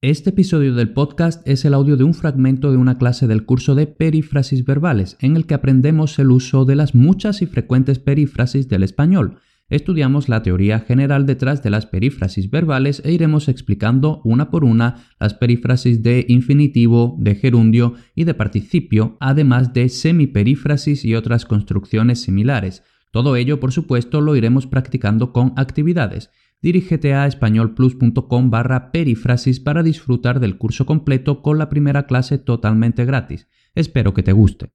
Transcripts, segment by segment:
Este episodio del podcast es el audio de un fragmento de una clase del curso de perífrasis verbales, en el que aprendemos el uso de las muchas y frecuentes perífrasis del español. Estudiamos la teoría general detrás de las perífrasis verbales e iremos explicando una por una las perífrasis de infinitivo, de gerundio y de participio, además de semiperífrasis y otras construcciones similares. Todo ello, por supuesto, lo iremos practicando con actividades dirígete a españolplus.com barra perifrasis para disfrutar del curso completo con la primera clase totalmente gratis. Espero que te guste.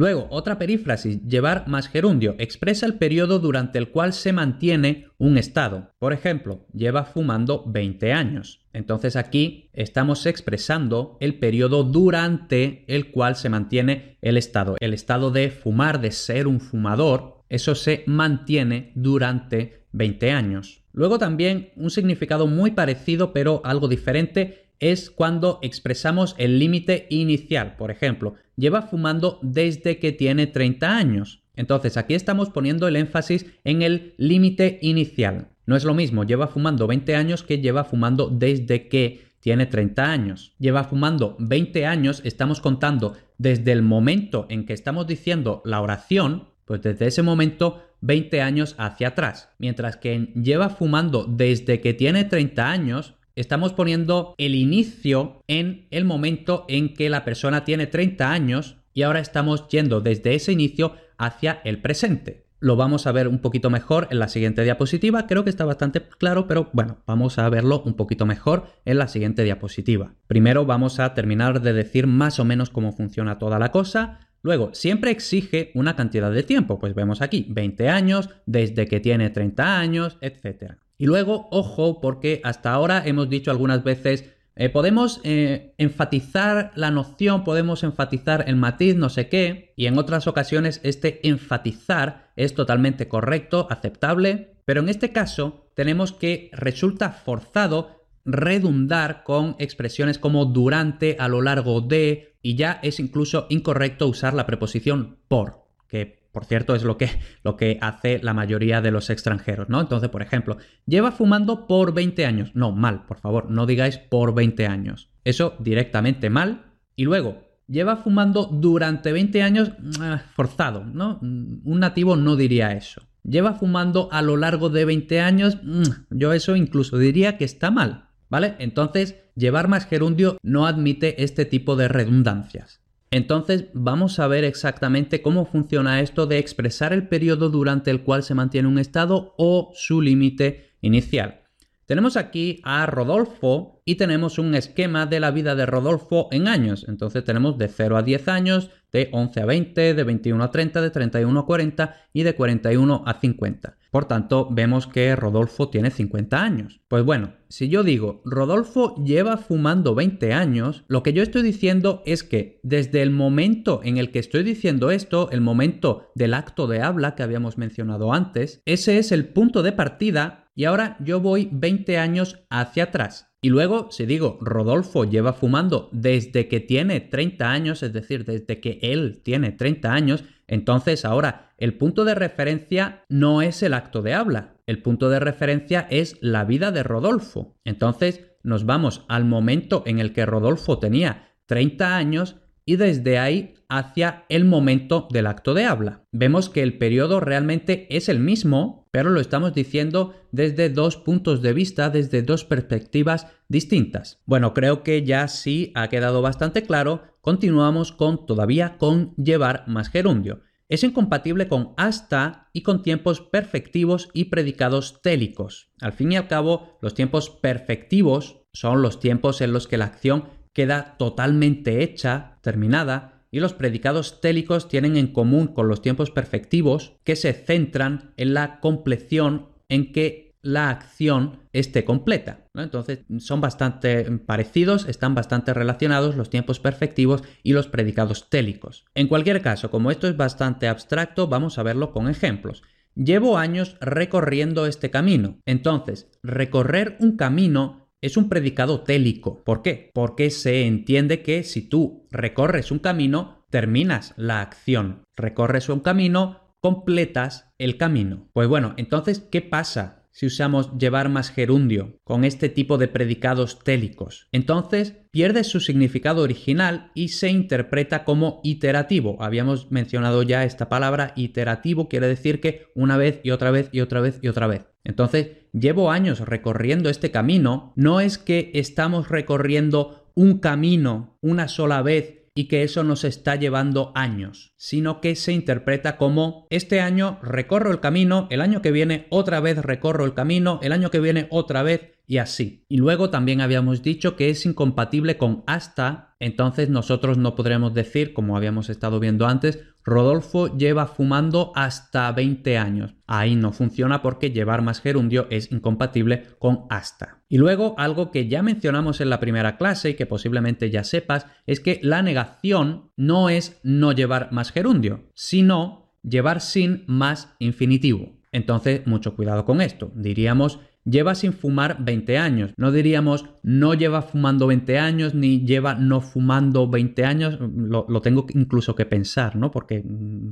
Luego, otra perífrasis, llevar más gerundio, expresa el periodo durante el cual se mantiene un estado. Por ejemplo, lleva fumando 20 años. Entonces aquí estamos expresando el periodo durante el cual se mantiene el estado. El estado de fumar, de ser un fumador, eso se mantiene durante 20 años. Luego también un significado muy parecido pero algo diferente es cuando expresamos el límite inicial. Por ejemplo, lleva fumando desde que tiene 30 años. Entonces aquí estamos poniendo el énfasis en el límite inicial. No es lo mismo, lleva fumando 20 años que lleva fumando desde que tiene 30 años. Lleva fumando 20 años, estamos contando desde el momento en que estamos diciendo la oración, pues desde ese momento 20 años hacia atrás. Mientras que lleva fumando desde que tiene 30 años, estamos poniendo el inicio en el momento en que la persona tiene 30 años y ahora estamos yendo desde ese inicio hacia el presente. Lo vamos a ver un poquito mejor en la siguiente diapositiva. Creo que está bastante claro, pero bueno, vamos a verlo un poquito mejor en la siguiente diapositiva. Primero vamos a terminar de decir más o menos cómo funciona toda la cosa. Luego, siempre exige una cantidad de tiempo. Pues vemos aquí 20 años, desde que tiene 30 años, etc. Y luego, ojo, porque hasta ahora hemos dicho algunas veces, eh, podemos eh, enfatizar la noción, podemos enfatizar el matiz, no sé qué, y en otras ocasiones este enfatizar es totalmente correcto, aceptable, pero en este caso tenemos que resulta forzado redundar con expresiones como durante, a lo largo de, y ya es incluso incorrecto usar la preposición por, que por cierto, es lo que, lo que hace la mayoría de los extranjeros, ¿no? Entonces, por ejemplo, lleva fumando por 20 años. No, mal, por favor, no digáis por 20 años. Eso directamente mal. Y luego, lleva fumando durante 20 años ah, forzado, ¿no? Un nativo no diría eso. Lleva fumando a lo largo de 20 años, mm, yo eso incluso diría que está mal, ¿vale? Entonces, llevar más gerundio no admite este tipo de redundancias. Entonces vamos a ver exactamente cómo funciona esto de expresar el periodo durante el cual se mantiene un estado o su límite inicial. Tenemos aquí a Rodolfo y tenemos un esquema de la vida de Rodolfo en años. Entonces tenemos de 0 a 10 años, de 11 a 20, de 21 a 30, de 31 a 40 y de 41 a 50. Por tanto, vemos que Rodolfo tiene 50 años. Pues bueno, si yo digo Rodolfo lleva fumando 20 años, lo que yo estoy diciendo es que desde el momento en el que estoy diciendo esto, el momento del acto de habla que habíamos mencionado antes, ese es el punto de partida y ahora yo voy 20 años hacia atrás. Y luego, si digo, Rodolfo lleva fumando desde que tiene 30 años, es decir, desde que él tiene 30 años, entonces ahora el punto de referencia no es el acto de habla, el punto de referencia es la vida de Rodolfo. Entonces nos vamos al momento en el que Rodolfo tenía 30 años y desde ahí hacia el momento del acto de habla. Vemos que el periodo realmente es el mismo, pero lo estamos diciendo desde dos puntos de vista, desde dos perspectivas distintas. Bueno, creo que ya sí ha quedado bastante claro. Continuamos con todavía con llevar más gerundio. Es incompatible con hasta y con tiempos perfectivos y predicados télicos. Al fin y al cabo, los tiempos perfectivos son los tiempos en los que la acción queda totalmente hecha, terminada, y los predicados télicos tienen en común con los tiempos perfectivos que se centran en la compleción en que la acción esté completa. Entonces son bastante parecidos, están bastante relacionados los tiempos perfectivos y los predicados télicos. En cualquier caso, como esto es bastante abstracto, vamos a verlo con ejemplos. Llevo años recorriendo este camino. Entonces, recorrer un camino es un predicado télico. ¿Por qué? Porque se entiende que si tú recorres un camino, terminas la acción. Recorres un camino, completas el camino. Pues bueno, entonces, ¿qué pasa si usamos llevar más gerundio con este tipo de predicados télicos. Entonces pierde su significado original y se interpreta como iterativo. Habíamos mencionado ya esta palabra iterativo, quiere decir que una vez y otra vez y otra vez y otra vez. Entonces, llevo años recorriendo este camino, no es que estamos recorriendo un camino una sola vez y que eso nos está llevando años, sino que se interpreta como este año recorro el camino, el año que viene otra vez recorro el camino, el año que viene otra vez y así. Y luego también habíamos dicho que es incompatible con hasta, entonces nosotros no podremos decir, como habíamos estado viendo antes, Rodolfo lleva fumando hasta 20 años. Ahí no funciona porque llevar más gerundio es incompatible con hasta. Y luego algo que ya mencionamos en la primera clase y que posiblemente ya sepas es que la negación no es no llevar más gerundio, sino llevar sin más infinitivo. Entonces, mucho cuidado con esto. Diríamos lleva sin fumar 20 años. No diríamos no lleva fumando 20 años ni lleva no fumando 20 años. Lo, tengo incluso que pensar, ¿no? Porque,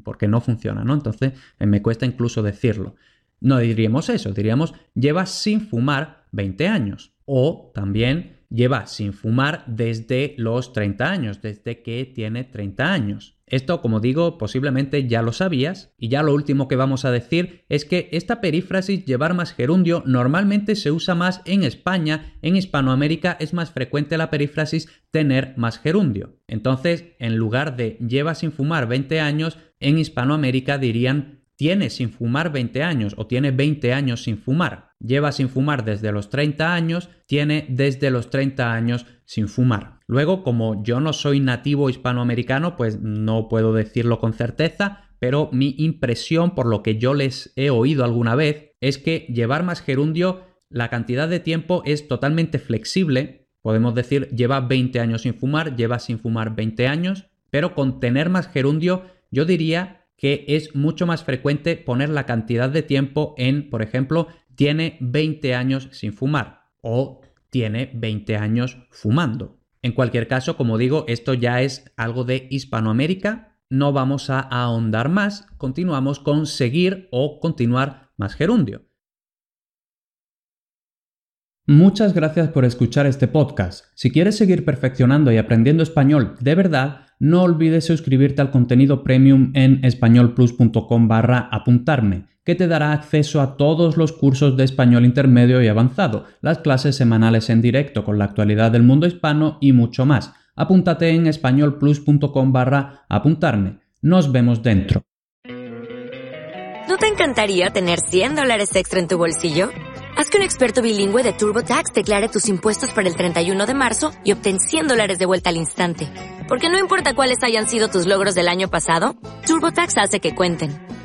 porque no funciona, ¿no? Entonces eh, me cuesta incluso decirlo. No diríamos eso, diríamos lleva sin fumar 20 años. O también lleva sin fumar desde los 30 años, desde que tiene 30 años. Esto, como digo, posiblemente ya lo sabías, y ya lo último que vamos a decir es que esta perífrasis llevar más gerundio normalmente se usa más en España, en Hispanoamérica es más frecuente la perífrasis tener más gerundio. Entonces, en lugar de lleva sin fumar 20 años, en Hispanoamérica dirían tiene sin fumar 20 años o tiene 20 años sin fumar. Lleva sin fumar desde los 30 años, tiene desde los 30 años sin fumar. Luego, como yo no soy nativo hispanoamericano, pues no puedo decirlo con certeza, pero mi impresión por lo que yo les he oído alguna vez es que llevar más gerundio, la cantidad de tiempo es totalmente flexible. Podemos decir lleva 20 años sin fumar, lleva sin fumar 20 años, pero con tener más gerundio yo diría que es mucho más frecuente poner la cantidad de tiempo en, por ejemplo, tiene 20 años sin fumar o tiene 20 años fumando. En cualquier caso, como digo, esto ya es algo de Hispanoamérica. No vamos a ahondar más, continuamos con seguir o continuar más gerundio. Muchas gracias por escuchar este podcast. Si quieres seguir perfeccionando y aprendiendo español de verdad, no olvides suscribirte al contenido premium en españolplus.com barra apuntarme, que te dará acceso a todos los cursos de español intermedio y avanzado, las clases semanales en directo con la actualidad del mundo hispano y mucho más. Apúntate en españolplus.com barra apuntarme. Nos vemos dentro. ¿No te encantaría tener 100 dólares extra en tu bolsillo? Haz que un experto bilingüe de TurboTax declare tus impuestos para el 31 de marzo y obtén 100 dólares de vuelta al instante. Porque no importa cuáles hayan sido tus logros del año pasado, TurboTax hace que cuenten.